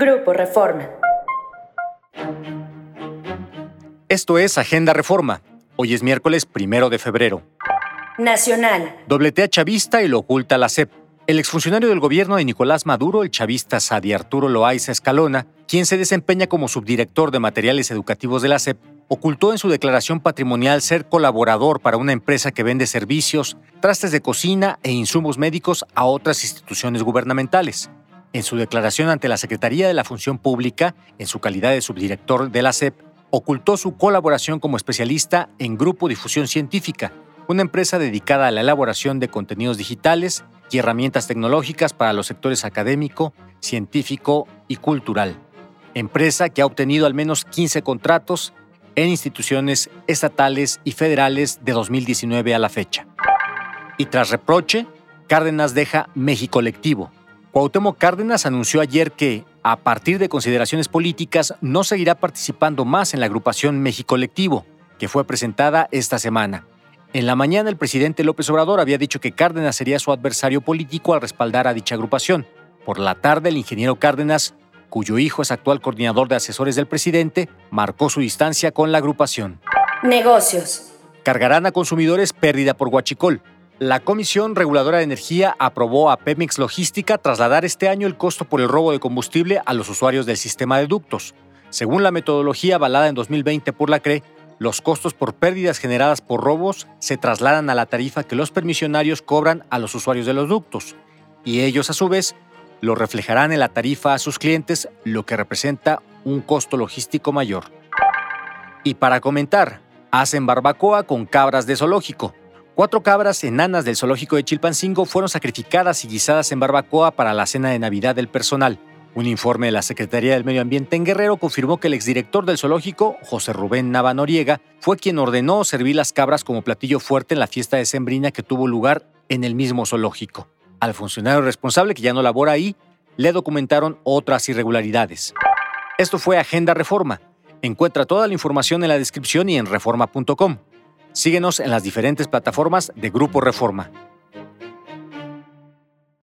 Grupo Reforma. Esto es Agenda Reforma. Hoy es miércoles primero de febrero. Nacional. Dobletea chavista y lo oculta la CEP. El exfuncionario del gobierno de Nicolás Maduro, el chavista Sadi Arturo Loaiza Escalona, quien se desempeña como subdirector de materiales educativos de la CEP, ocultó en su declaración patrimonial ser colaborador para una empresa que vende servicios, trastes de cocina e insumos médicos a otras instituciones gubernamentales. En su declaración ante la Secretaría de la Función Pública, en su calidad de subdirector de la CEP, ocultó su colaboración como especialista en Grupo Difusión Científica, una empresa dedicada a la elaboración de contenidos digitales y herramientas tecnológicas para los sectores académico, científico y cultural. Empresa que ha obtenido al menos 15 contratos en instituciones estatales y federales de 2019 a la fecha. Y tras reproche, Cárdenas deja México Lectivo. Cuauhtémoc Cárdenas anunció ayer que, a partir de consideraciones políticas, no seguirá participando más en la agrupación México Lectivo, que fue presentada esta semana. En la mañana el presidente López Obrador había dicho que Cárdenas sería su adversario político al respaldar a dicha agrupación. Por la tarde el ingeniero Cárdenas, cuyo hijo es actual coordinador de asesores del presidente, marcó su distancia con la agrupación. Negocios. Cargarán a consumidores pérdida por Huachicol. La Comisión Reguladora de Energía aprobó a Pemex Logística trasladar este año el costo por el robo de combustible a los usuarios del sistema de ductos. Según la metodología avalada en 2020 por la CRE, los costos por pérdidas generadas por robos se trasladan a la tarifa que los permisionarios cobran a los usuarios de los ductos, y ellos a su vez lo reflejarán en la tarifa a sus clientes, lo que representa un costo logístico mayor. Y para comentar, hacen barbacoa con cabras de zoológico. Cuatro cabras enanas del zoológico de Chilpancingo fueron sacrificadas y guisadas en barbacoa para la cena de Navidad del personal. Un informe de la Secretaría del Medio Ambiente en Guerrero confirmó que el exdirector del zoológico, José Rubén Navanoriega, fue quien ordenó servir las cabras como platillo fuerte en la fiesta de Sembrina que tuvo lugar en el mismo zoológico. Al funcionario responsable, que ya no labora ahí, le documentaron otras irregularidades. Esto fue Agenda Reforma. Encuentra toda la información en la descripción y en reforma.com. Síguenos en las diferentes plataformas de Grupo Reforma.